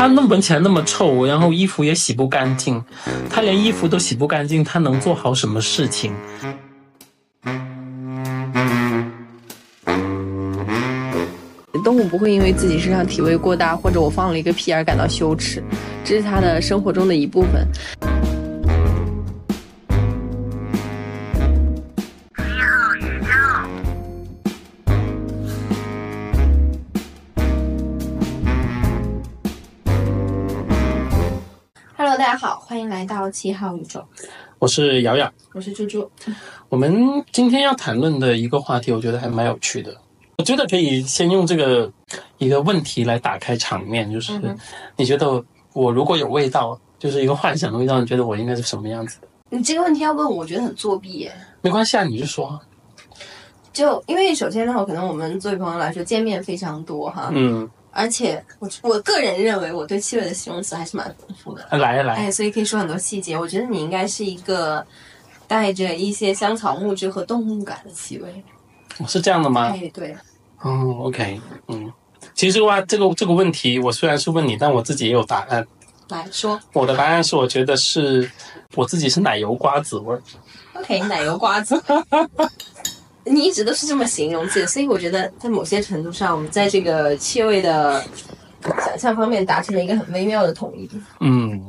他那闻起来那么臭，然后衣服也洗不干净，他连衣服都洗不干净，他能做好什么事情？动物不会因为自己身上体味过大，或者我放了一个屁而感到羞耻，这是它的生活中的一部分。欢迎来到七号宇宙，我是瑶瑶，我是猪猪。我们今天要谈论的一个话题，我觉得还蛮有趣的。我觉得可以先用这个一个问题来打开场面，就是、嗯你觉得我如果有味道，就是一个幻想的味道，你觉得我应该是什么样子的？你这个问题要问我，我觉得很作弊耶。没关系啊，你就说。就因为首先呢，可能我们作为朋友来说，见面非常多哈，嗯，而且我我个人认为我对气味的形容词还是蛮丰富的，来来，哎，所以可以说很多细节。我觉得你应该是一个带着一些香草木质和动物感的气味。是这样的吗？哎，对，哦，OK，嗯，其实这个话，这个这个问题，我虽然是问你，但我自己也有答案。来说我的答案是，我觉得是我自己是奶油瓜子味儿。，OK，奶油瓜子。你一直都是这么形容自己，所以我觉得在某些程度上，我们在这个气味的想象方面达成了一个很微妙的统一。嗯，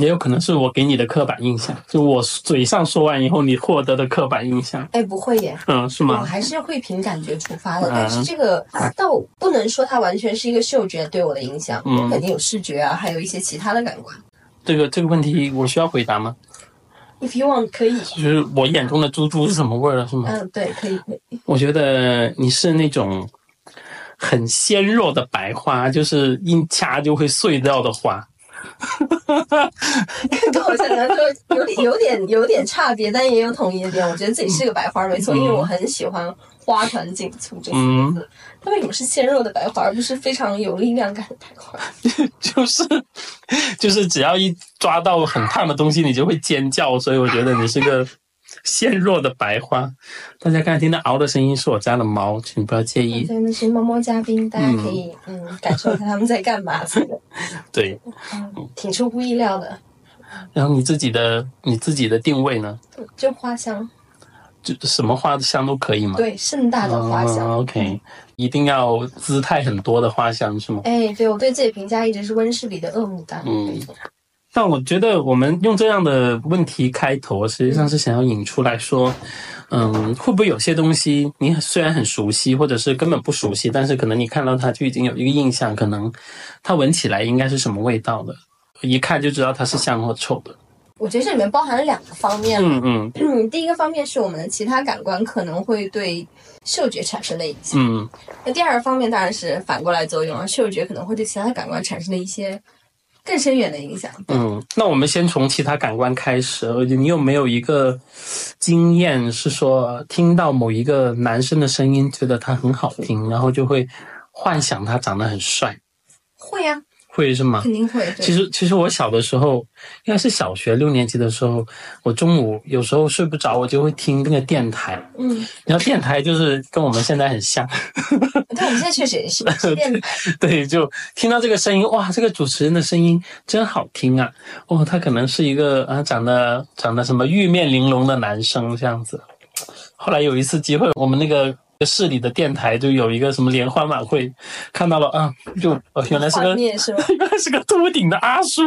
也有可能是我给你的刻板印象，就我嘴上说完以后，你获得的刻板印象。哎，不会耶，嗯，是吗我？还是会凭感觉出发的，嗯但是这个倒不能说它完全是一个嗅觉对我的影响，嗯肯定有视觉啊，还有一些其他的感官。这个这个问题我需要回答吗？If you want，可以，就是我眼中的猪猪是什么味儿了，是吗？嗯，对，可以，可以。我觉得你是那种很纤弱的白花，就是一掐就会碎掉的花。跟我想象说有点、有点、有点差别，但也有统一的点。我觉得自己是个白花，没错，因为我很喜欢“花团锦簇”这四个字。它为什么是纤弱的白花，而不是非常有力量感的白花？就是就是只要一抓到很烫的东西，你就会尖叫，所以我觉得你是个纤弱的白花。大家刚才听到嗷的声音是我家的猫，请不要介意。对，那是猫猫嘉宾，大家可以嗯感受一下他们在干嘛，这个对，嗯挺出乎意料的。然后你自己的你自己的定位呢？就花香，就什么花香都可以吗？对，盛大的花香。哦 OK，一定要姿态很多的花香是吗？哎，对我对自己评价一直是温室里的恶牡丹。嗯但我觉得我们用这样的问题开头，实际上是想要引出来说，嗯，会不会有些东西你虽然很熟悉，或者是根本不熟悉，但是可能你看到它就已经有一个印象，可能它闻起来应该是什么味道的，一看就知道它是香或臭的。我觉得这里面包含了两个方面。嗯嗯嗯，第一个方面是我们的其他感官可能会对嗅觉产生的影响，嗯那第二个方面当然是反过来作用，而嗅觉可能会对其他的感官产生的一些更深远的影响。嗯，那我们先从其他感官开始。呃你有没有一个经验是说，听到某一个男生的声音，觉得他很好听，然后就会幻想他长得很帅，会呀、会是吗？肯定会。其实，其实我小的时候，应该是小学六年级的时候，我中午有时候睡不着，我就会听那个电台。嗯，然后电台就是跟我们现在很像，对我们现在确实也是是电台，对，就听到这个声音，哇，这个主持人的声音真好听啊！哦，他可能是一个啊，长得长得什么玉面玲珑的男生这样子。后来有一次机会，我们那个市里的电台就有一个什么联欢晚会，看到了啊，就哦，原来是个？原来是个秃顶的阿叔，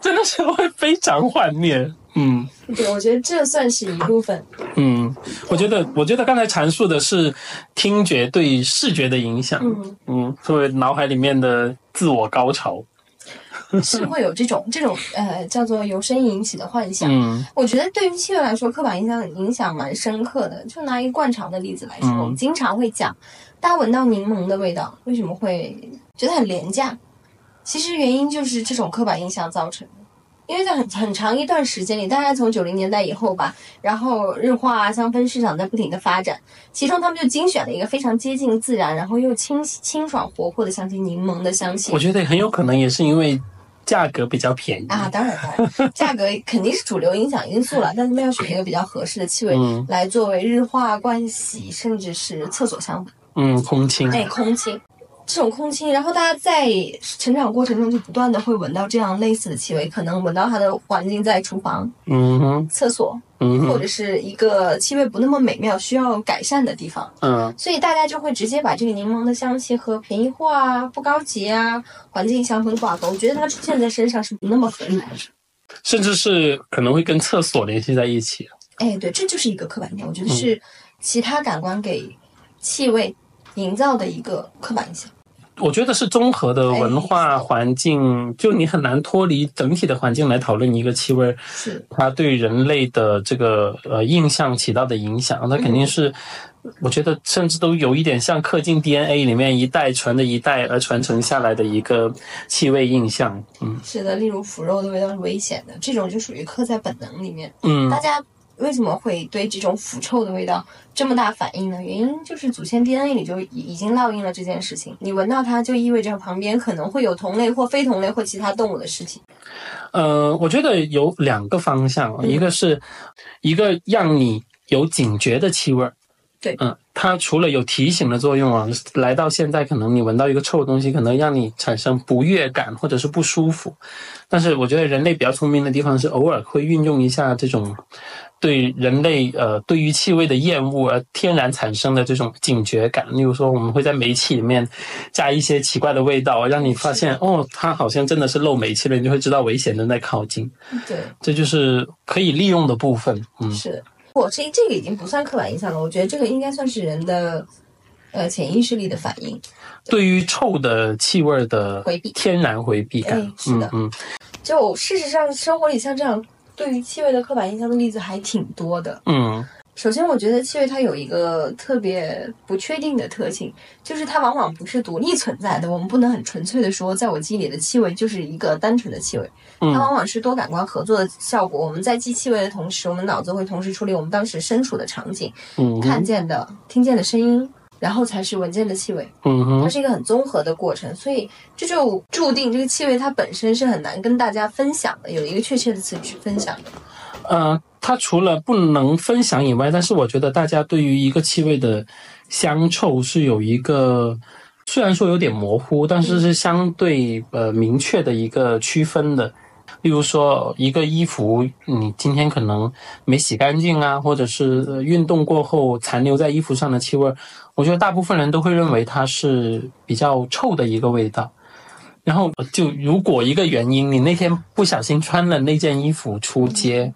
真的是会非常幻灭。嗯对，我觉得这算是一部分。嗯，我觉得我觉得刚才阐述的是听觉对视觉的影响。嗯，嗯，作为脑海里面的自我高潮。是会有这种这种呃叫做由声音引起的幻想。嗯我觉得对于气味来说，刻板印象影响蛮深刻的。就拿一个惯常的例子来说，嗯我们经常会讲，大家闻到柠檬的味道，为什么会觉得很廉价？其实原因就是这种刻板印象造成的。因为在很很长一段时间里，大概从九零年代以后吧，然后日化啊、香氛市场在不停的发展，其中他们就精选了一个非常接近自然，然后又清清爽活泼的香气——柠檬的香气我。觉得很有可能也是因为价格比较便宜啊，当然当然，价格肯定是主流影响因素了，但他们要选一个比较合适的气味嗯来作为日化、盥洗，甚至是厕所香氛。嗯，空清。哎，空气。这种空气，然后大家在成长过程中就不断的会闻到这样类似的气味，可能闻到它的环境在厨房、嗯哼，厕所，嗯，或者是一个气味不那么美妙、需要改善的地方，嗯所以大家就会直接把这个柠檬的香气和便宜货啊、不高级啊、环境香氛挂钩。我觉得它出现在身上是不那么合理的。甚至是可能会跟厕所联系在一起。哎，对，这就是一个刻板印象，我觉得是其他感官给气味营造的一个刻板印象。我觉得是综合的文哎化环境，就你很难脱离整体的环境来讨论一个气味，是，它对人类的这个呃印象起到的影响，它肯定是，我觉得甚至都有一点像刻进 DNA 里面一代传的一代而传承下来的一个气味印象。嗯是的，例如腐肉的味道是危险的，这种就属于刻在本能里面。嗯大家为什么会对这种腐臭的味道这么大反应呢？原因就是祖先 DNA 里就已已经烙印了这件事情，你闻到它就意味着旁边可能会有同类或非同类或其他动物的尸体。呃，我觉得有两个方向，嗯一个是一个让你有警觉的气味儿。对嗯，它除了有提醒的作用啊，来到现在，可能你闻到一个臭的东西，可能让你产生不悦感或者是不舒服。但是我觉得人类比较聪明的地方是偶尔会运用一下这种对人类呃对于气味的厌恶而天然产生的这种警觉感。例如说，我们会在煤气里面加一些奇怪的味道，让你发现哦，它好像真的是漏煤气了，你就会知道危险正在靠近。对，这就是可以利用的部分。嗯是。我这这个已经不算刻板印象了，我觉得这个应该算是人的呃潜意识里的反应。对于臭的气味的回避天然回避感哎，是的嗯嗯就事实上，生活里像这样对于气味的刻板印象的例子还挺多的。嗯首先，我觉得气味它有一个特别不确定的特性，就是它往往不是独立存在的。我们不能很纯粹的说，在我记忆里的气味就是一个单纯的气味，它嗯往往是多感官合作的效果。我们在记气味的同时，我们脑子会同时处理我们当时身处的场景、嗯看见的、听见的声音，然后才是闻见的气味。嗯哼它是一个很综合的过程，所以这就注定这个气味它本身是很难跟大家分享的，有一个确切的词去分享的。呃，它除了不能分享以外，但是我觉得大家对于一个气味的香臭是有一个。虽然说有点模糊，但是是相对呃明确的一个区分的。例如说，一个衣服你今天可能没洗干净啊，或者是运动过后残留在衣服上的气味，我觉得大部分人都会认为它是比较臭的一个味道。然后就如果一个原因，你那天不小心穿了那件衣服出街，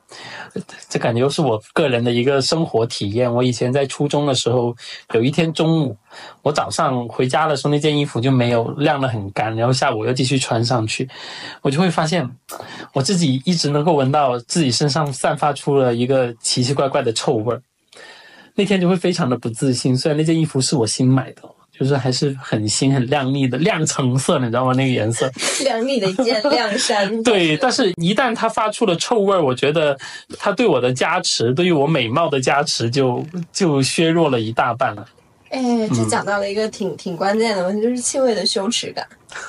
这感觉又是我个人的一个生活体验。我以前在初中的时候，有一天中午，我早上回家的时候，那件衣服就没有晾得很干，然后下午又继续穿上去，我就会发现我自己一直能够闻到自己身上散发出了一个奇奇怪怪的臭味儿。那天就会非常的不自信，虽然那件衣服是我新买的。就是还是很新、很亮丽的亮橙色，你知道吗？那个颜色。亮丽的一件亮衫。对，但是一旦它发出了臭味儿，我觉得它对我的加持，对于我美貌的加持就就削弱了一大半了。哎，这讲到了一个挺挺关键的问题，就是气味的羞耻感。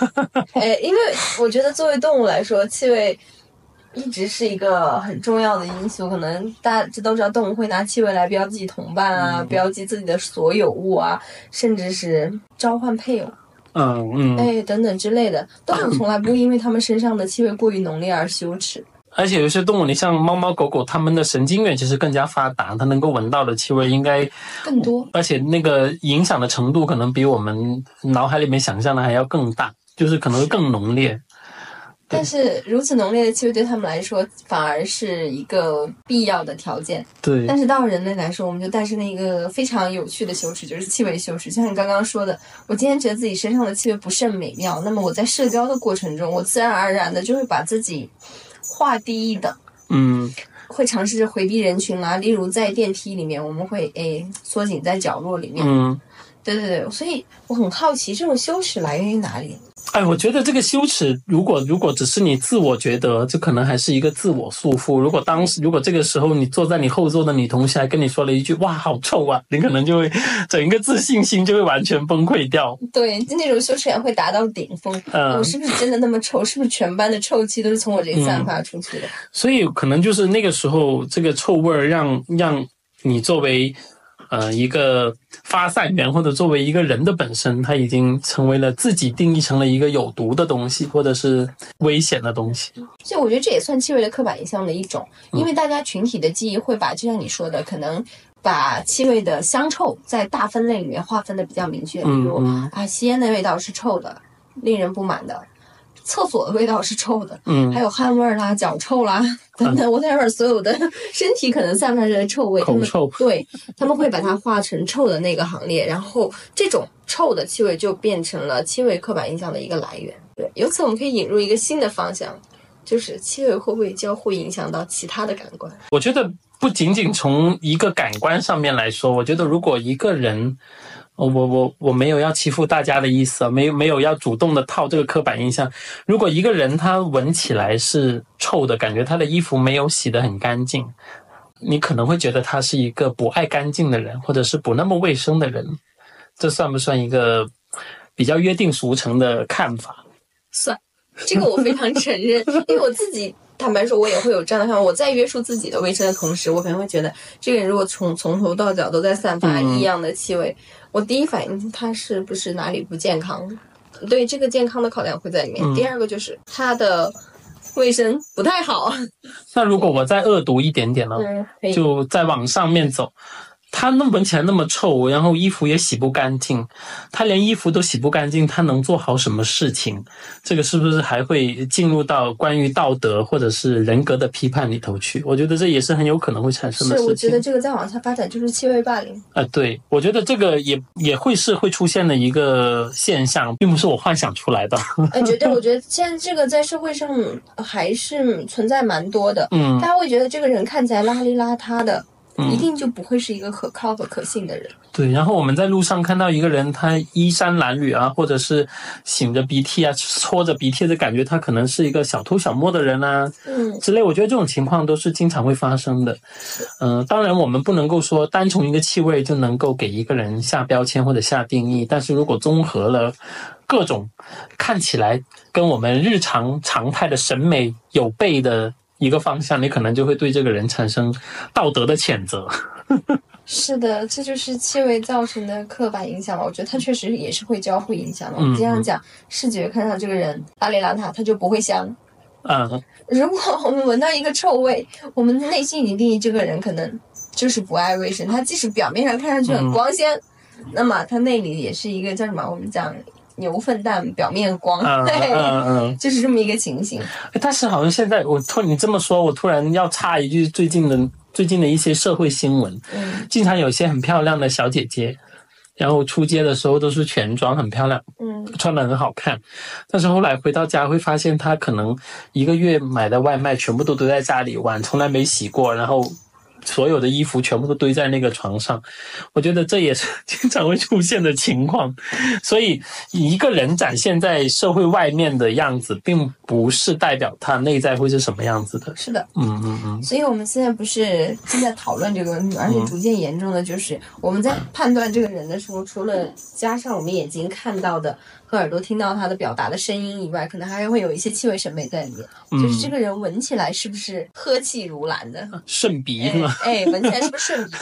哎，因为我觉得作为动物来说，气味一直是一个很重要的因素。可能大家这都知道，动物会拿气味来标记同伴啊，标记自己的所有物啊，甚至是召唤配偶，嗯嗯，哎，等等之类的，动物从来不会因为它们身上的气味过于浓烈而羞耻。而且有些动物，你像猫猫狗狗，它们的神经元其实更加发达，它能够闻到的气味应该更多，而且那个影响的程度可能比我们脑海里面想象的还要更大，就是可能会更浓烈。但是如此浓烈的气味对他们来说反而是一个必要的条件。对，但是到人类来说，我们就诞生了一个非常有趣的羞耻，就是气味羞耻。就像你刚刚说的，我今天觉得自己身上的气味不甚美妙，那么我在社交的过程中，我自然而然的就会把自己划低一等。嗯会尝试着回避人群啦、例如在电梯里面，我们会诶缩紧在角落里面。嗯，对对对，所以我很好奇，这种羞耻来源于哪里？哎，我觉得这个羞耻，如果如果只是你自我觉得，这可能还是一个自我束缚。如果当时，如果这个时候你坐在你后座的女同学还跟你说了一句“哇，好臭啊”，你可能就会整个自信心就会完全崩溃掉。对，就那种羞耻感会达到顶峰。嗯我是不是真的那么臭？是不是全班的臭气都是从我这里散发出去的？所以可能就是那个时候，这个臭味儿让让你作为呃一个发散源，或者作为一个人的本身，它已经成为了自己定义成了一个有毒的东西，或者是危险的东西。所以我觉得这也算气味的刻板印象的一种，因为大家群体的记忆会把，就像你说的，可能把气味的香臭在大分类里面划分的比较明确，比如、嗯啊，吸烟的味道是臭的，令人不满的。厕所的味道是臭的，嗯还有汗味儿啦、脚臭啦等等，whatever，所有的 身体可能散发出来的臭味，臭对他们会把它划成臭的那个行列，然后这种臭的气味就变成了气味刻板印象的一个来源。对，由此我们可以引入一个新的方向，就是气味会不会交互影响到其他的感官？我觉得不仅仅从一个感官上面来说，我觉得如果一个人，我我我我没有要欺负大家的意思啊，没有没有要主动的套这个刻板印象。如果一个人他闻起来是臭的，感觉他的衣服没有洗得很干净，你可能会觉得他是一个不爱干净的人，或者是不那么卫生的人。这算不算一个比较约定俗成的看法？算，这个我非常承认，因为我自己坦白说，我也会有这样的看法。我在约束自己的卫生的同时，我可能会觉得，这个人如果从从头到脚都在散发嗯异样的气味，我第一反应他是不是哪里不健康？对这个健康的考量会在里面。嗯第二个就是他的卫生不太好，那如果我再恶毒一点点呢？嗯，就再往上面走，他那闻起来那么臭，然后衣服也洗不干净，他连衣服都洗不干净，他能做好什么事情？这个是不是还会进入到关于道德或者是人格的批判里头去？我觉得这也是很有可能会产生的是，我。觉得这个再往下发展就是气味霸凌。啊、对，我觉得这个也也会是会出现的一个现象，并不是我幻想出来的。呃，绝对，我觉得现在这个在社会上还是存在蛮多的。嗯大家会觉得这个人看起来邋里邋遢的，嗯一定就不会是一个可靠和可信的人。对，然后我们在路上看到一个人，他衣衫褴褛啊，或者是擤着鼻涕啊、搓着鼻涕的感觉，他可能是一个小偷小摸的人啊嗯，之类。我觉得这种情况都是经常会发生的。嗯、当然我们不能够说单从一个气味就能够给一个人下标签或者下定义，但是如果综合了各种看起来跟我们日常常态的审美有悖的一个方向，你可能就会对这个人产生道德的谴责。是的，这就是气味造成的刻板印象嘛。我觉得它确实也是会交互影响的。我们经常讲，视觉看上这个人邋里邋遢，他就不会香。嗯，如果我们闻到一个臭味，我们内心已经定义这个人可能就是不爱卫生。他即使表面上看上去很光鲜，那么他内里也是一个叫什么？我们讲牛粪蛋表面光，嗯对，嗯嗯。就是这么一个情形。哎但是好像现在我突你这么说，我突然要插一句最近的最近的一些社会新闻，嗯经常有些很漂亮的小姐姐，然后出街的时候都是全妆，很漂亮，嗯，穿的很好看。但是后来回到家会发现，她可能一个月买的外卖全部都堆在家里，碗从来没洗过，然后。所有的衣服全部都堆在那个床上，我觉得这也是经常会出现的情况。所以，一个人展现在社会外面的样子，并不是代表他内在会是什么样子的。是的。嗯嗯嗯，所以我们现在不是正在讨论这个问题，而且逐渐严重的就是我们在判断这个人的时候，除了加上我们眼睛看到的和耳朵听到他的表达的声音以外，可能还会有一些气味审美在里面，就是这个人闻起来是不是呵气如兰的？顺鼻是吗？哎，闻起来是不是顺鼻？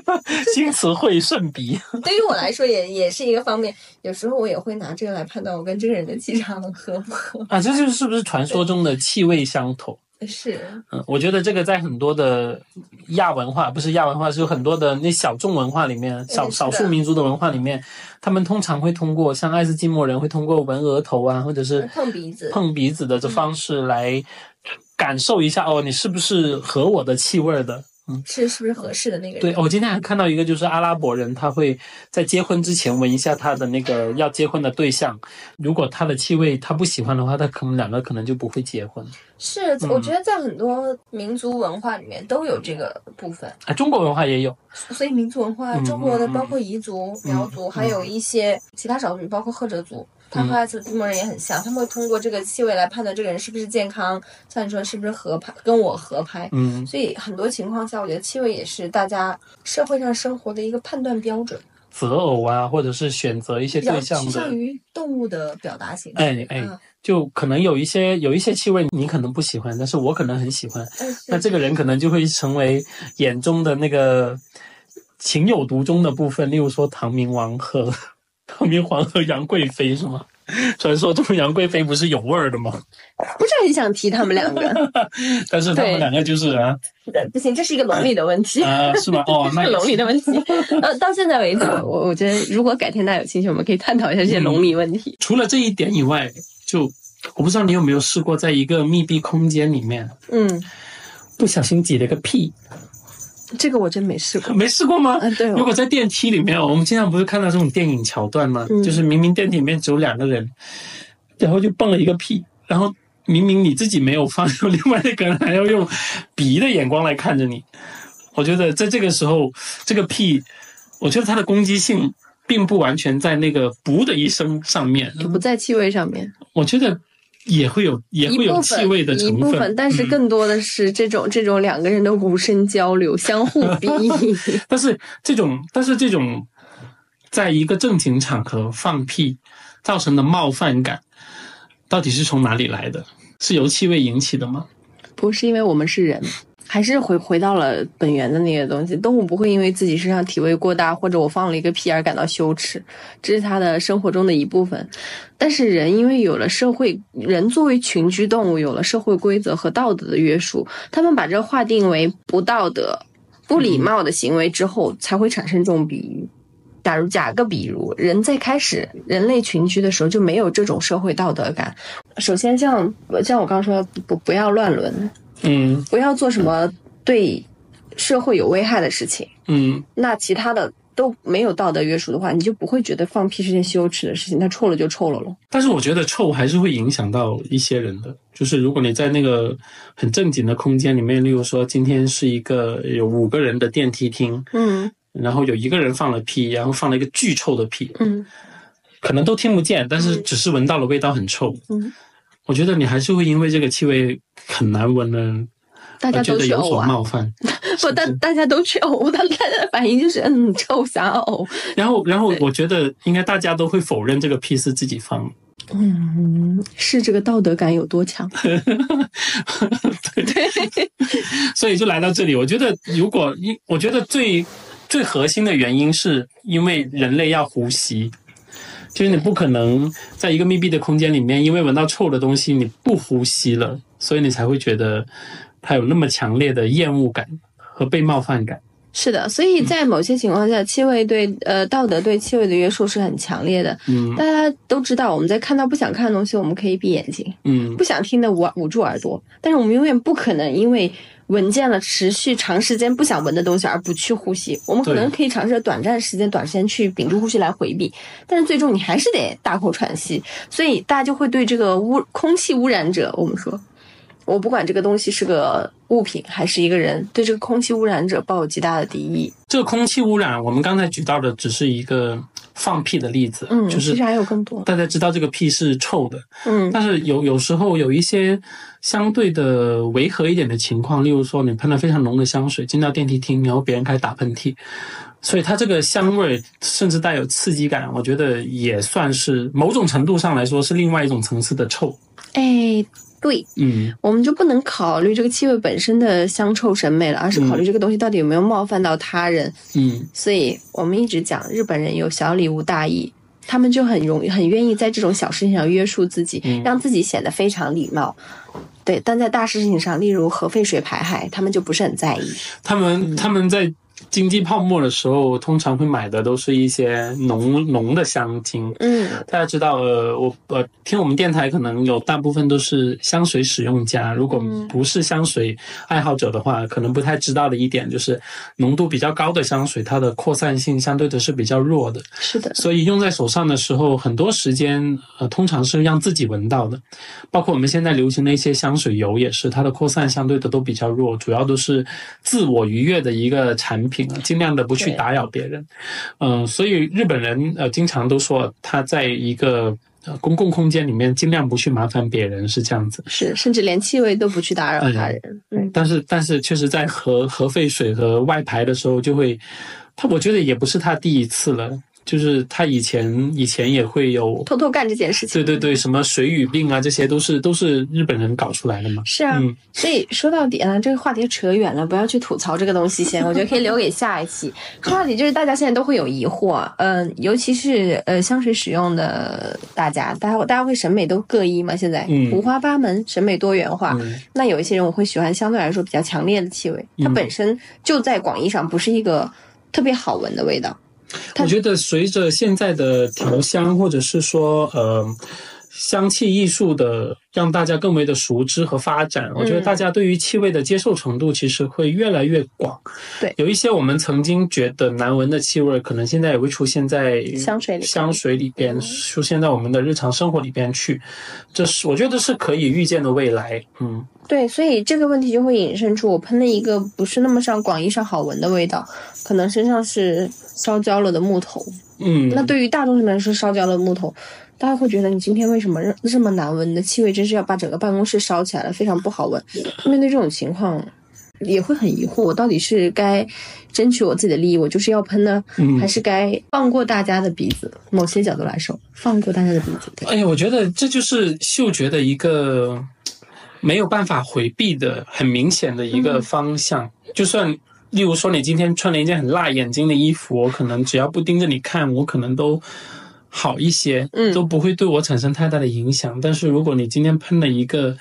新词汇顺鼻。对于我来说也也是一个方面，有时候我也会拿这个来判断我跟这个人的气场合不合。啊，这就是不是传说中的气味相投？是，嗯，我觉得这个在很多的亚文化，不是亚文化，是有很多的那小众文化里面，少少数民族的文化里面，他们通常会通过像爱斯基摩人会通过闻额头啊，或者是碰鼻子碰鼻子的这方式来感受一下，哦，你是不是合我的气味的？是是不是合适的那个人？对，我今天还看到一个，就是阿拉伯人，他会在结婚之前闻一下他的那个要结婚的对象，如果他的气味他不喜欢的话，他可能两个可能就不会结婚。是，我觉得在很多民族文化里面都有这个部分，啊，中国文化也有，所以民族文化，嗯中国的嗯包括彝族、苗族，嗯还有一些其他少数民族，包括赫哲族，他和爱斯基摩人也很像，他们会通过这个气味来判断这个人是不是健康，像你说是不是合拍，跟我合拍。嗯，所以很多情况下，我觉得气味也是大家社会上生活的一个判断标准，择偶啊，或者是选择一些对象的趋向，于动物的表达形式。哎哎啊就可能有一些有一些气味你可能不喜欢，但是我可能很喜欢，哎那这个人可能就会成为眼中的那个情有独钟的部分，例如说唐明王和唐明皇和杨贵妃是吗？传说中杨贵妃不是有味儿的吗？不是很想提他们两个，但是他们两个就是啊不行，这是一个伦理的问题。啊是吗？哦，那是伦理的问题。呃，到现在为止，我我觉得如果改天大家有兴趣，我们可以探讨一下这些伦理问题。除了这一点以外，就我不知道你有没有试过，在一个密闭空间里面嗯，不小心挤了个屁，这个我真没试过。没试过吗？嗯，对哦，如果在电梯里面，我们经常不是看到这种电影桥段吗？嗯就是明明电梯里面只有两个人，然后就蹦了一个屁，然后明明你自己没有放，另外一个人还要用鄙夷的眼光来看着你。我觉得在这个时候，这个屁，我觉得它的攻击性并不完全在那个“噗”的一声上面，就不在气味上面，我觉得也会有也会有气味的一成分，部分，但是嗯更多的是这种这种两个人的无声交流，相互鄙夷。但是这种，但是这种，在一个正经场合放屁造成的冒犯感，到底是从哪里来的？是由气味引起的吗？不是因为我们是人，还是回回到了本源的那个东西。动物不会因为自己身上体味过大，或者我放了一个屁而感到羞耻，这是它的生活中的一部分。但是人因为有了社会，人作为群居动物，有了社会规则和道德的约束，他们把这划定为不道德、不礼貌的行为之后，才会产生这种比喻。假如假个比如，人在开始人类群居的时候就没有这种社会道德感。首先像，像我刚刚说，不不要乱伦，嗯不要做什么对社会有危害的事情。嗯，那其他的都没有道德约束的话，你就不会觉得放屁是件羞耻的事情。它臭了就臭了咯。但是我觉得臭还是会影响到一些人的。就是如果你在那个很正经的空间里面，例如说今天是一个有五个人的电梯厅，嗯然后有一个人放了屁，然后放了一个巨臭的屁，嗯可能都听不见，但是只是闻到了味道很臭。嗯，我觉得你还是会因为这个气味很难闻呢，大家都觉得有去呕啊，所冒犯。不，大大家都去呕，大家的反应就是 嗯臭想呕。然后，然后我觉得应该大家都会否认这个屁是自己放的。嗯，是这个道德感有多强？对，所以就来到这里。我觉得，如果因，我觉得最最核心的原因是因为人类要呼吸，就是你不可能在一个密闭的空间里面，因为闻到臭的东西你不呼吸了，所以你才会觉得它有那么强烈的厌恶感和被冒犯感。是的，所以在某些情况下，气味对呃道德对气味的约束是很强烈的。嗯大家都知道，我们在看到不想看的东西，我们可以闭眼睛；嗯不想听的捂捂住耳朵。但是我们永远不可能因为闻见了持续长时间不想闻的东西而不去呼吸。我们可能可以尝试短暂时间、短时间去屏住呼吸来回避，但是最终你还是得大口喘息。所以大家就会对这个污空气污染者，我们说。我不管这个东西是个物品还是一个人，对这个空气污染者抱有极大的敌意。这个空气污染，我们刚才举到的只是一个放屁的例子，嗯，就是其实还有更多。大家知道这个屁是臭的，嗯但是有有时候有一些相对的违和一点的情况，例如说你喷了非常浓的香水进到电梯厅，然后别人开始打喷嚏，所以它这个香味甚至带有刺激感，我觉得也算是某种程度上来说是另外一种层次的臭。哎，对，嗯我们就不能考虑这个气味本身的香臭审美了，而是考虑这个东西到底有没有冒犯到他人。嗯所以我们一直讲日本人有小礼物大义，他们就很容易很愿意在这种小事情上约束自己，嗯让自己显得非常礼貌。对，但在大事情上，例如核废水排海，他们就不是很在意。他们他们在经济泡沫的时候，通常会买的都是一些浓浓的香精。嗯。大家知道，呃，我呃听我们电台可能有大部分都是香水使用家，如果嗯不是香水爱好者的话，可能不太知道的一点就是，浓度比较高的香水，它的扩散性相对的是比较弱的，是的，所以用在手上的时候，很多时间呃通常是让自己闻到的，包括我们现在流行的一些香水油也是，它的扩散相对的都比较弱，主要都是自我愉悦的一个产品啊，尽量的不去打扰别人。嗯、所以日本人呃经常都说他在一个呃公共空间里面尽量不去麻烦别人是这样子。是，甚至连气味都不去打扰他人。嗯，但是但是确实在核核废水和外排的时候就会，他我觉得也不是他第一次了。就是他以前以前也会有，偷偷干这件事情。对对对，什么水俣病啊，这些都是都是日本人搞出来的嘛。是啊，嗯所以说到底呢，这个话题扯远了，不要去吐槽这个东西先，我觉得可以留给下一期。说到底就是大家现在都会有疑惑，嗯、尤其是呃香水使用的大家，大家大家会审美都各异嘛，现在、嗯五花八门，审美多元化。嗯那有一些人我会喜欢相对来说比较强烈的气味，它嗯本身就在广义上不是一个特别好闻的味道。我觉得随着现在的调香，或者是说呃香气艺术的让大家更为的熟知和发展，我觉得大家对于气味的接受程度其实会越来越广。对有一些我们曾经觉得难闻的气味，可能现在也会出现在香水里边香水里边，出现在我们的日常生活里边去。这是我觉得是可以预见的未来。嗯对，所以这个问题就会引申出我喷了一个不是那么上广义上好闻的味道，可能身上是烧焦了的木头。嗯，那对于大众上来说，烧焦了木头，大家会觉得你今天为什么这这么难闻你的气味，真是要把整个办公室烧起来了，非常不好闻。面对这种情况，也会很疑惑，我到底是该争取我自己的利益，我就是要喷呢，嗯还是该放过大家的鼻子？某些角度来说，放过大家的鼻子。对，哎呀，我觉得这就是嗅觉的一个没有办法回避的很明显的一个方向。就算例如说你今天穿了一件很辣眼睛的衣服，我可能只要不盯着你看，我可能都好一些，嗯都不会对我产生太大的影响。但是如果你今天喷了一个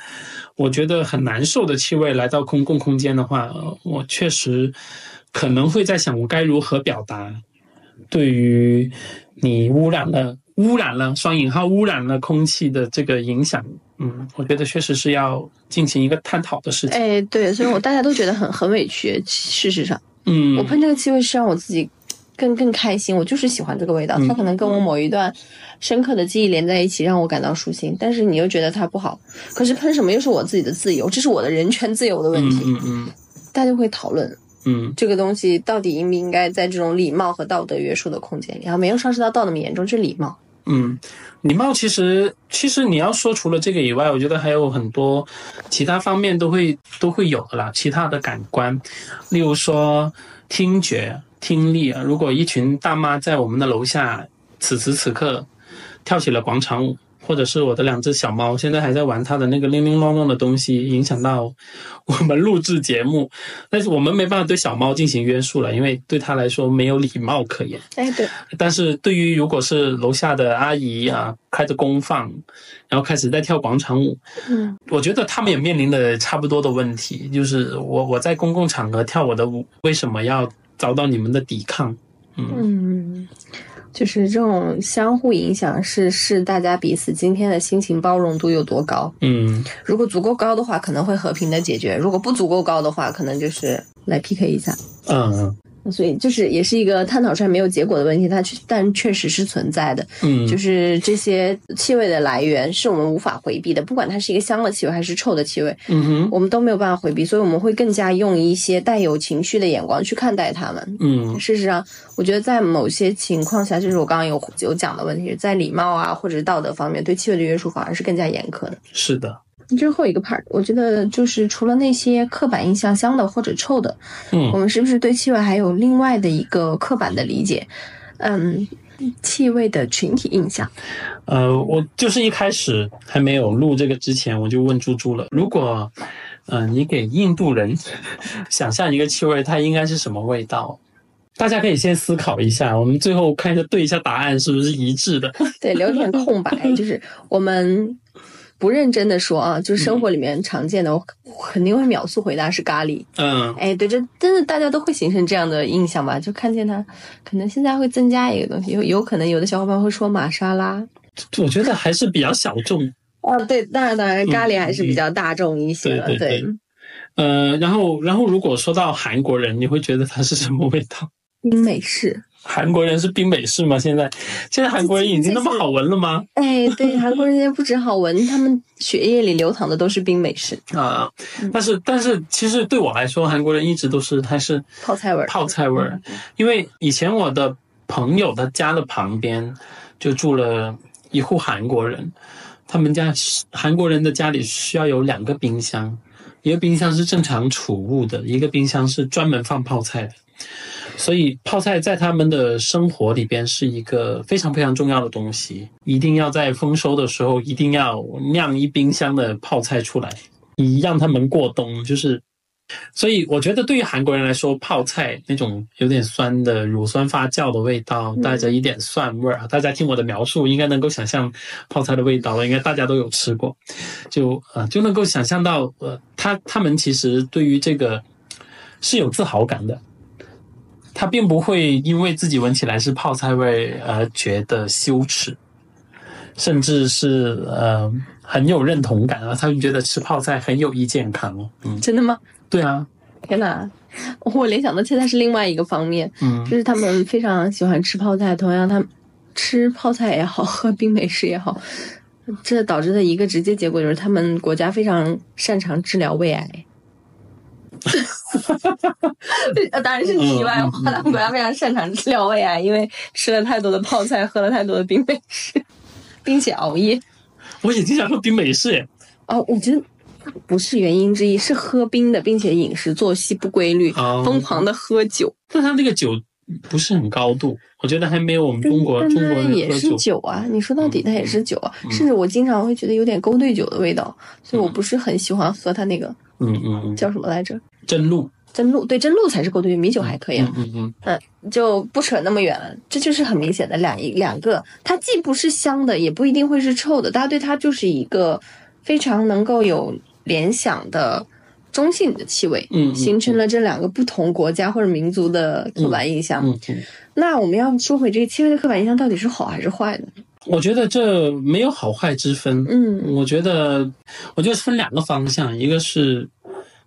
我觉得很难受的气味来到公共空间的话，呃我确实可能会在想我该如何表达。对于你污染了污染了双引号污染了空气的这个影响，嗯，我觉得确实是要进行一个探讨的事情。哎，对，所以我大家都觉得很很委屈。事实上，嗯，我喷这个气味是让我自己更更开心，我就是喜欢这个味道，嗯它可能跟我某一段深刻的记忆连在一起，让我感到舒心。但是你又觉得它不好，可是喷什么又是我自己的自由，这是我的人权自由的问嗯题，嗯嗯大家会讨论嗯这个东西到底应不应该在这种礼貌和道德约束的空间里，然后没有上升到道那么严重，就是礼貌。嗯，礼貌其实其实你要说除了这个以外，我觉得还有很多其他方面都会都会有的啦，其他的感官，例如说听觉、听力啊。如果一群大妈在我们的楼下此时此刻跳起了广场舞，或者是我的两只小猫现在还在玩它的那个铃铃啷啷的东西，影响到我们录制节目，但是我们没办法对小猫进行约束了，因为对它来说没有礼貌可言。哎，对，但是对于如果是楼下的阿姨啊，开着功放，然后开始在跳广场舞，嗯，我觉得他们也面临的差不多的问题，就是我我在公共场合跳我的舞，为什么要遭到你们的抵抗？嗯嗯，就是这种相互影响是是大家彼此今天的心情包容度有多高。嗯如果足够高的话，可能会和平的解决；如果不足够高的话，可能就是来 PK 一下。嗯所以就是也是一个探讨出来没有结果的问题，它确但确实是存在的。嗯，就是这些气味的来源是我们无法回避的，不管它是一个香的气味还是臭的气味，嗯哼我们都没有办法回避，所以我们会更加用一些带有情绪的眼光去看待它们。嗯事实上，我觉得在某些情况下，就是我刚刚有有讲的问题，在礼貌啊或者是道德方面，对气味的约束反而是更加严苛的。是的，最后一个 part，我觉得就是除了那些刻板印象香的或者臭的，嗯我嗯们是不是对气味还有另外的一个刻板的理解？嗯，气味的群体印象。呃，我就是一开始还没有录这个之前，我就问猪猪了，如果呃你给印度人想象一个气味，它应该是什么味道？大家可以先思考一下，我们最后看一下对一下答案是不是一致的。对，留点空白，就是我们不认真的说啊，就是生活里面常见的，我肯定会秒速回答是咖喱。嗯哎，对，这真的大家都会形成这样的印象吧？就看见它，可能现在会增加一个东西，有有可能有的小伙伴会说玛莎拉。我觉得还是比较小众。哦，对，当然当然，咖喱还是比较大众一些的，对对对呃，然后然后如果说到韩国人，你会觉得它是什么味道？冰美式。韩国人是冰美式吗？现在现在韩国人已经那么好闻了吗？哎，对，韩国人现在不止好闻，他们血液里流淌的都是冰美式啊、但是但是其实对我来说，韩国人一直都是还是泡菜味儿。泡菜味儿，因为以前我的朋友他家的旁边就住了一户韩国人，他们家韩国人的家里需要有两个冰箱，一个冰箱是正常储物的，一个冰箱是专门放泡菜的。所以泡菜在他们的生活里边是一个非常非常重要的东西，一定要在丰收的时候一定要酿一冰箱的泡菜出来，以让他们过冬。就是，所以我觉得对于韩国人来说，泡菜那种有点酸的乳酸发酵的味道，带着一点蒜味儿，大家听我的描述应该能够想象泡菜的味道了，应该大家都有吃过，就呃就能够想象到呃，他他们其实对于这个是有自豪感的。他并不会因为自己闻起来是泡菜味而觉得羞耻，甚至是呃很有认同感啊，他们觉得吃泡菜很有益健康哦。嗯，真的吗？对啊，天哪，我联想到现在是另外一个方面，嗯就是他们非常喜欢吃泡菜，同样他们吃泡菜也好，喝冰美式也好，这导致的一个直接结果就是他们国家非常擅长治疗胃癌。呃，当然是题外话，他们国家非常擅长治疗胃癌，因为吃了太多的泡菜，喝了太多的冰美式，并且熬夜。我也经常喝冰美式耶。哦，我觉得不是原因之一，是喝冰的，并且饮食作息不规律，哦疯狂的喝酒。但他那个酒不是很高度，我觉得还没有我们中国但中国它也是酒。酒啊，你说到底它也是酒啊，甚至我经常会觉得有点勾兑酒的味道，所以我不是很喜欢喝它那个嗯嗯嗯，叫什么来着？真露。真露，对，真露才是勾兑酒，米酒还可以啊嗯。嗯嗯，就不扯那么远了，这就是很明显的两一两个，它既不是香的，也不一定会是臭的，大家对它就是一个非常能够有联想的中性的气味，嗯嗯形成了这两个不同国家或者民族的刻板印象。嗯嗯，那我们要说回这个气味的刻板印象到底是好还是坏呢？我觉得这没有好坏之分。嗯我觉得，我觉得分两个方向，一个是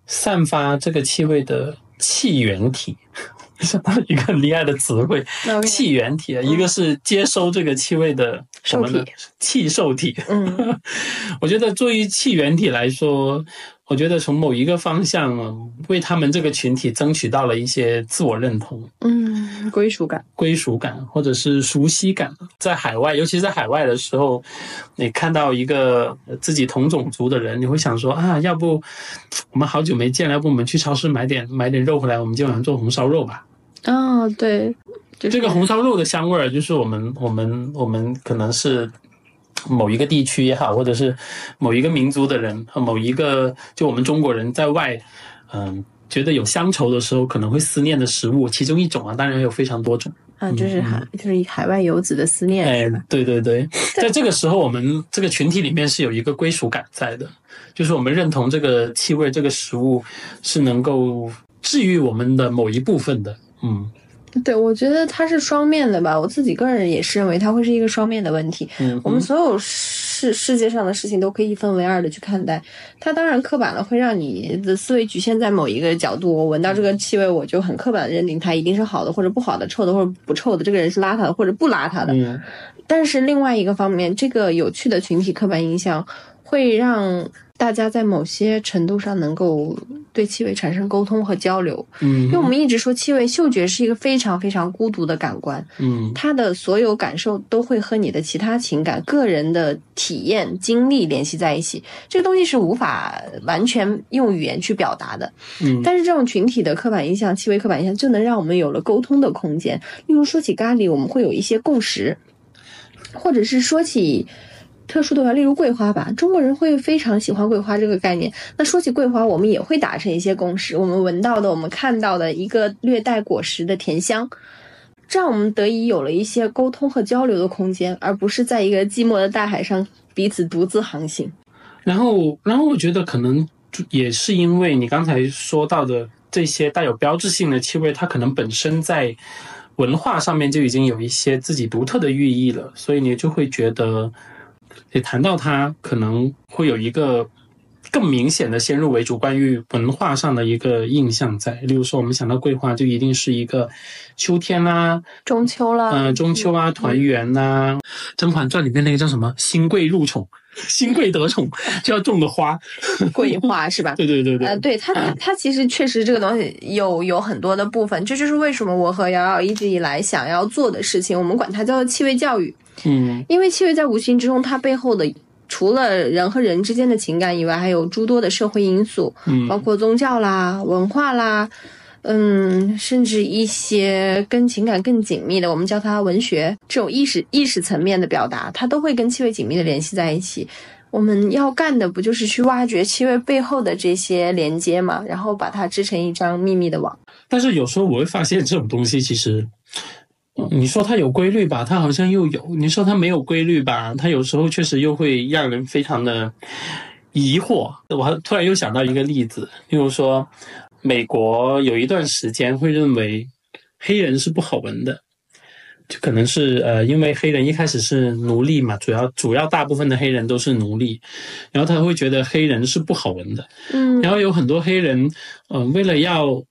散发这个气味的气源体，相当于一个很厉害的词汇气源体；一个是接收这个气味的什么呢受？气受体。嗯 我觉得，作为气源体来说，我觉得从某一个方向啊为他们这个群体争取到了一些自我认同。嗯，归属感，归属感或者是熟悉感，在海外，尤其是在海外的时候，你看到一个自己同种族的人，你会想说啊，要不我们好久没见了，要不我们去超市买点买点肉回来，我们今晚做红烧肉吧。哦，对，就是这个红烧肉的香味儿，就是我们我们我们可能是某一个地区也好，或者是某一个民族的人，和某一个就我们中国人在外，嗯、觉得有乡愁的时候，可能会思念的食物，其中一种啊，当然有非常多种。啊，就是海，就是海外游子的思念，哎？，对对对，在 这个时候，我们这个群体里面是有一个归属感在的，就是我们认同这个气味、这个食物是能够治愈我们的某一部分的。嗯对，我觉得它是双面的吧。我自己个人也是认为它会是一个双面的问题。嗯，我们所有世世界上的事情都可以一分为二的去看待。它当然刻板了，会让你的思维局限在某一个角度。我闻到这个气味，我就很刻板的认定它一定是好的，或者不好的，臭的或者不臭的。这个人是邋遢的或者不邋遢的。嗯但是另外一个方面，这个有趣的群体刻板印象会让大家在某些程度上能够对气味产生沟通和交流。嗯因为我嗯们一直说气味嗅觉是一个非常非常孤独的感官，嗯它的所有感受都会和你的其他情感、个人的体验、经历联系在一起。这个东西是无法完全用语言去表达的。嗯但是这种群体的刻板印象、气味刻板印象，就能让我们有了沟通的空间。例如说起咖喱，我们会有一些共识，或者是说起。特殊的话，例如桂花吧，中国人会非常喜欢桂花这个概念。那说起桂花，我们也会达成一些共识。我们闻到的，我们看到的一个略带果实的甜香，这样我们得以有了一些沟通和交流的空间，而不是在一个寂寞的大海上彼此独自航行。然后，然后我觉得可能也是因为你刚才说到的这些带有标志性的气味，它可能本身在文化上面就已经有一些自己独特的寓意了，所以你就会觉得，也谈到他可能会有一个更明显的先入为主关于文化上的一个印象在。例如说，我们想到桂花，就一定是一个秋天啦、中秋啦，嗯、中秋啊，团圆呐、甄嬛传》里面那个叫什么“新贵入宠”，新贵得宠就要种的花。桂花 是吧？对对对对，呃，对它，它其实确实这个东西有有很多的部分，这就是为什么我和瑶瑶一直以来想要做的事情，我们管它叫做气味教育，嗯。因为气味在无形之中，它背后的除了人和人之间的情感以外，还有诸多的社会因素，嗯包括宗教啦、文化啦。嗯，甚至一些跟情感更紧密的，我们叫它文学这种意识意识层面的表达，它都会跟气味紧密的联系在一起。我们要干的不就是去挖掘气味背后的这些连接嘛，然后把它织成一张秘密的网。但是有时候我会发现这种东西其实，你说它有规律吧，它好像又有；你说它没有规律吧，它有时候确实又会让人非常的疑惑。我还突然又想到一个例子，例如说，美国有一段时间会认为黑人是不好闻的。就可能是呃，因为黑人一开始是奴隶嘛，主要主要大部分的黑人都是奴隶，然后他会觉得黑人是不好闻的，嗯，然后有很多黑人，嗯，为了要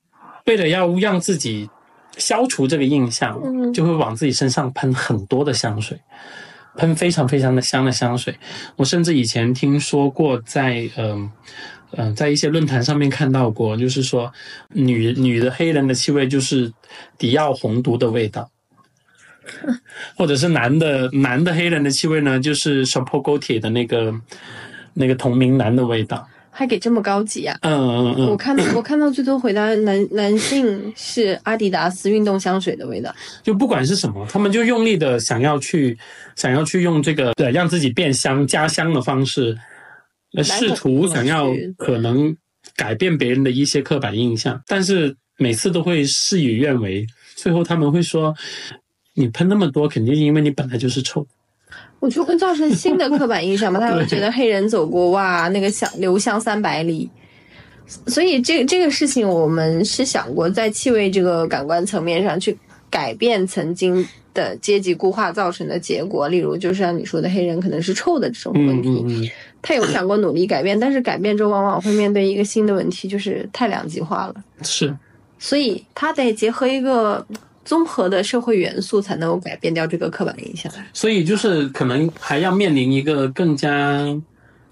为了要让自己消除这个印象，嗯就会往自己身上喷很多的香水，喷非常非常的香的香水。我甚至以前听说过在，嗯嗯，在一些论坛上面看到过，就是说女女的黑人的气味就是迪奥红毒的味道。或者是男的男的黑人的气味呢，就是 s h a p o g o t i 的那个那个同名男的味道。还给这么高级啊！嗯嗯嗯，我看到 我看到最多回答男男性是阿迪达斯运动香水的味道，就不管是什么，他们就用力的想要去想要去用这个对让自己变香加香的方式，呃试图想要可能改变别人的一些刻板印象，但是每次都会事与愿违，最后他们会说。你喷那么多，肯定是因为你本来就是臭。我就会造成新的刻板印象嘛，他会觉得黑人走过哇，那个香留香三百里。所以这这个事情，我们是想过在气味这个感官层面上去改变曾经的阶级固化造成的结果。例如，就像你说的，黑人可能是臭的这种问题，嗯嗯 他有想过努力改变，但是改变之后往往会面对一个新的问题，就是太两极化了。是，所以他得结合一个。综合的社会元素才能够改变掉这个刻板印象，所以就是可能还要面临一个更加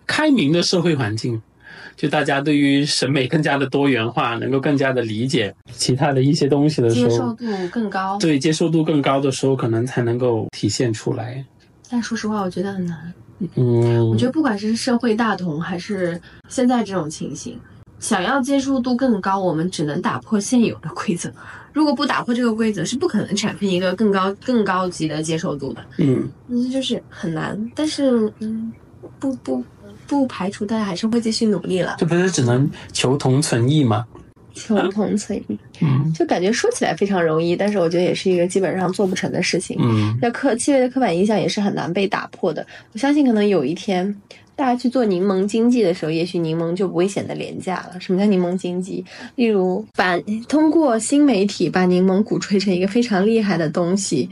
开明的社会环境，就大家对于审美更加的多元化，能够更加的理解其他的一些东西的时候，接受度更高。对，接受度更高的时候，可能才能够体现出来。但说实话，我觉得很难。嗯，我觉得不管是社会大同，还是现在这种情形，想要接受度更高，我们只能打破现有的规则。如果不打破这个规则，是不可能产生一个更高、更高级的接受度的。嗯，那就是很难。但是，嗯，不不不排除大家还是会继续努力了。这不是只能求同存异吗？求同存异，嗯，就感觉说起来非常容易，但是我觉得也是一个基本上做不成的事情。嗯，那刻气味的刻板印象也是很难被打破的。我相信，可能有一天。大家去做柠檬经济的时候，也许柠檬就不会显得廉价了。什么叫柠檬经济？例如，把通过新媒体把柠檬鼓吹成一个非常厉害的东西。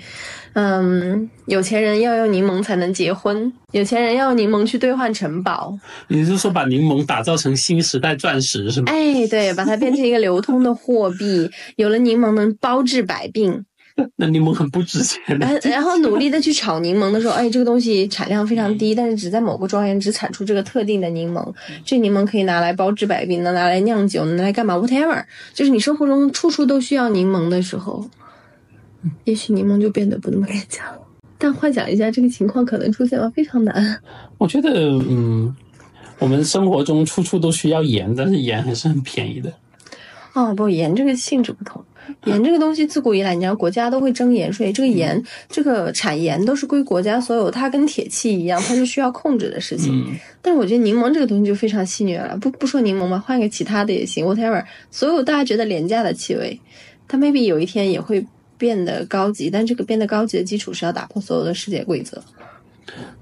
嗯，有钱人要用柠檬才能结婚，有钱人要用柠檬去兑换城堡。你是说把柠檬打造成新时代钻石是吗？哎，对，把它变成一个流通的货币。有了柠檬能包治百病。那柠檬很不值钱。然 然后努力的去炒柠檬的时候，哎，这个东西产量非常低，但是只在某个庄园只产出这个特定的柠檬。这柠檬可以拿来包治百病，能拿来酿酒，能拿来干嘛？Whatever，就是你生活中处处都需要柠檬的时候，也许柠檬就变得不那么廉价了。但幻想一下，这个情况可能出现了，非常难。我觉得，嗯，我们生活中处处都需要盐，但是盐还是很便宜的。哦，不，盐这个性质不同。盐这个东西自古以来，你道国家都会征盐税。这个盐，这个产盐都是归国家所有，它跟铁器一样，它是需要控制的事情。但是我觉得柠檬这个东西就非常戏谑了，不不说柠檬吧，换个其他的也行，whatever。所有大家觉得廉价的气味，它 maybe 有一天也会变得高级，但这个变得高级的基础是要打破所有的世界规则，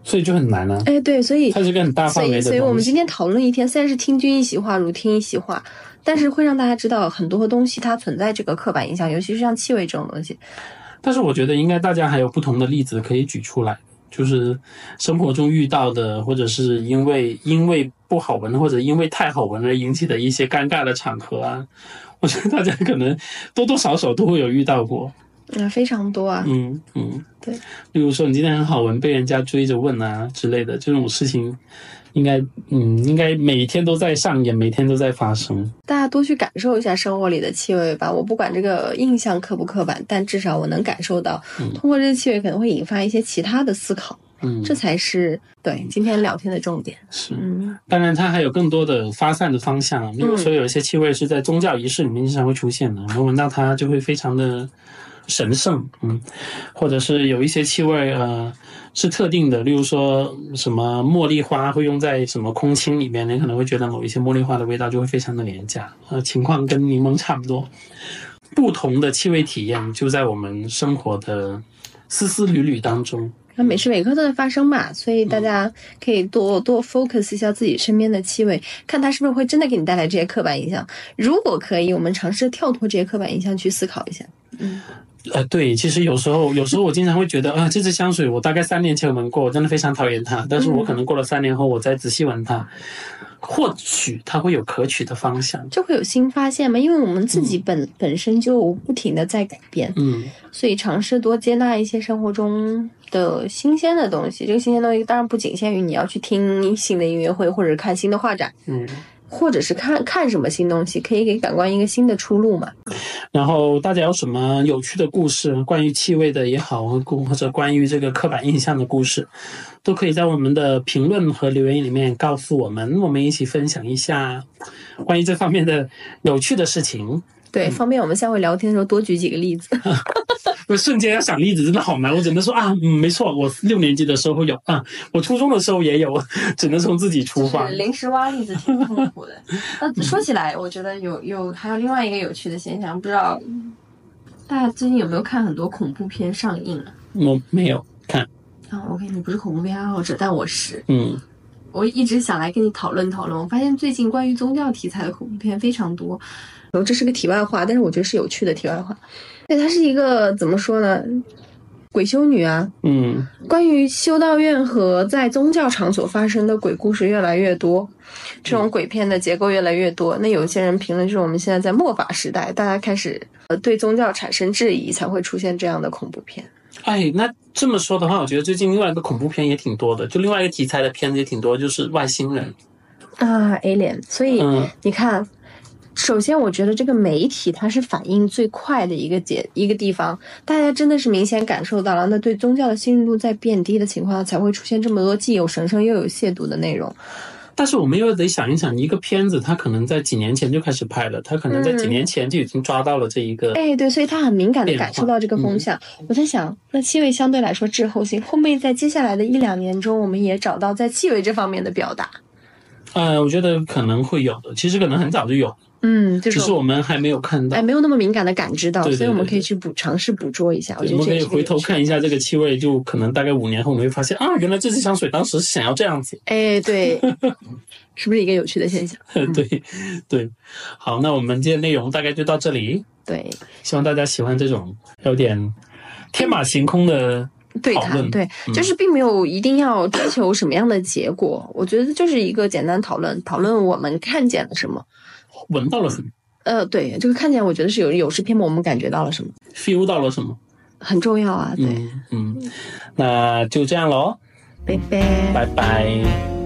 所以就很难啊。哎，对，所以它是个很大范围的所以，所以我们今天讨论一天，虽然是听君一席话，如听一席话。但是会让大家知道很多东西它存在这个刻板印象，尤其是像气味这种东西。但是我觉得应该大家还有不同的例子可以举出来，就是生活中遇到的，或者是因为因为不好闻或者因为太好闻而引起的一些尴尬的场合啊，我觉得大家可能多多少少都会有遇到过。那，非常多啊。嗯嗯，对。例如说你今天很好闻，被人家追着问啊之类的这种事情。应该，嗯，应该每天都在上演，每天都在发生。大家多去感受一下生活里的气味吧。我不管这个印象刻不刻板，但至少我能感受到，通过这个气味可能会引发一些其他的思考。嗯，这才是对今天聊天的重点。是。嗯当然，它还有更多的发散的方向。比如说，有一些气味是在宗教仪式里面经常会出现的，然后闻到它就会非常的神圣，嗯，或者是有一些气味，呃，是特定的，例如说什么茉莉花会用在什么空清里面，你可能会觉得某一些茉莉花的味道就会非常的廉价，呃，情况跟柠檬差不多。不同的气味体验就在我们生活的丝丝缕缕当中。那每时每刻都在发生嘛，所以大家可以多多 focus 一下自己身边的气味，看它是不是会真的给你带来这些刻板印象。如果可以，我们尝试跳脱这些刻板印象去思考一下。呃，对，其实有时候，有时候我经常会觉得，啊、这支香水我大概三年前闻过，我真的非常讨厌它，但是我可能过了三年后，我再仔细闻它，或许它会有可取的方向。就会有新发现嘛，因为我们自己本、本身就不停的在改变，嗯，所以尝试多接纳一些生活中的新鲜的东西。这个新鲜东西当然不仅限于你要去听新的音乐会，或者看新的画展，嗯，或者是看看什么新东西，可以给感官一个新的出路嘛。然后大家有什么有趣的故事，关于气味的也好，或者关于这个刻板印象的故事，都可以在我们的评论和留言里面告诉我们，我们一起分享一下关于这方面的有趣的事情。对，方便我们下回聊天的时候多举几个例子。我瞬间要想例子真的好难，我只能说啊，嗯，没错，我六年级的时候有啊，我初中的时候也有，只能从自己出发。临时挖例子挺痛苦的。那说起来，我觉得有有还有另外一个有趣的现象，不知道大家最近有没有看很多恐怖片上映啊？我没有看，啊，OK，你不是恐怖片爱好者，但我是。嗯我一直想来跟你讨论讨论。我发现最近关于宗教题材的恐怖片非常多。然后这是个题外话，但是我觉得是有趣的题外话。对，它是一个怎么说呢？鬼修女啊，嗯关于修道院和在宗教场所发生的鬼故事越来越多，这种鬼片的结构越来越多。那有些人评论就是我们现在在末法时代，大家开始呃对宗教产生质疑，才会出现这样的恐怖片。哎，那这么说的话，我觉得最近另外一个恐怖片也挺多的，就另外一个题材的片子也挺多，就是外星人。啊，alien。所以、嗯你看，首先我觉得这个媒体它是反应最快的一个节一个地方，大家真的是明显感受到了，那对宗教的信任度在变低的情况下，才会出现这么多既有神圣又有亵渎的内容。但是我们又得想一想，一个片子它可能在几年前就开始拍了，它可能在几年前就已经抓到了这一个。哎，对，所以他很敏感的感受到这个风向。我在想，那气味相对来说滞后性，会不会在接下来的一两年中，我们也找到在气味这方面的表达？呃，我觉得可能会有的，其实可能很早就有，嗯，这只是我们还没有看到哎。没有那么敏感的感知到，对对所以我们可以去捕尝试捕捉一下。我们可以回头看一下这个气味，就可能大概五年后，我们会发现啊，原来这支香水当时是想要这样子。哎，对，是不是一个有趣的现象？对对，好，那我们今天内容大概就到这里，对，希望大家喜欢这种有点天马行空的对谈，讨论。对，就是并没有一定要追求什么样的结果，我觉得就是一个简单讨论，讨论我们看见了什么。闻到了什么呃，对，这个看见，我觉得是有有失偏颇，我们感觉到了什么，，feel 到了什么。很重要啊。对，嗯嗯，那就这样喽，拜拜。拜拜。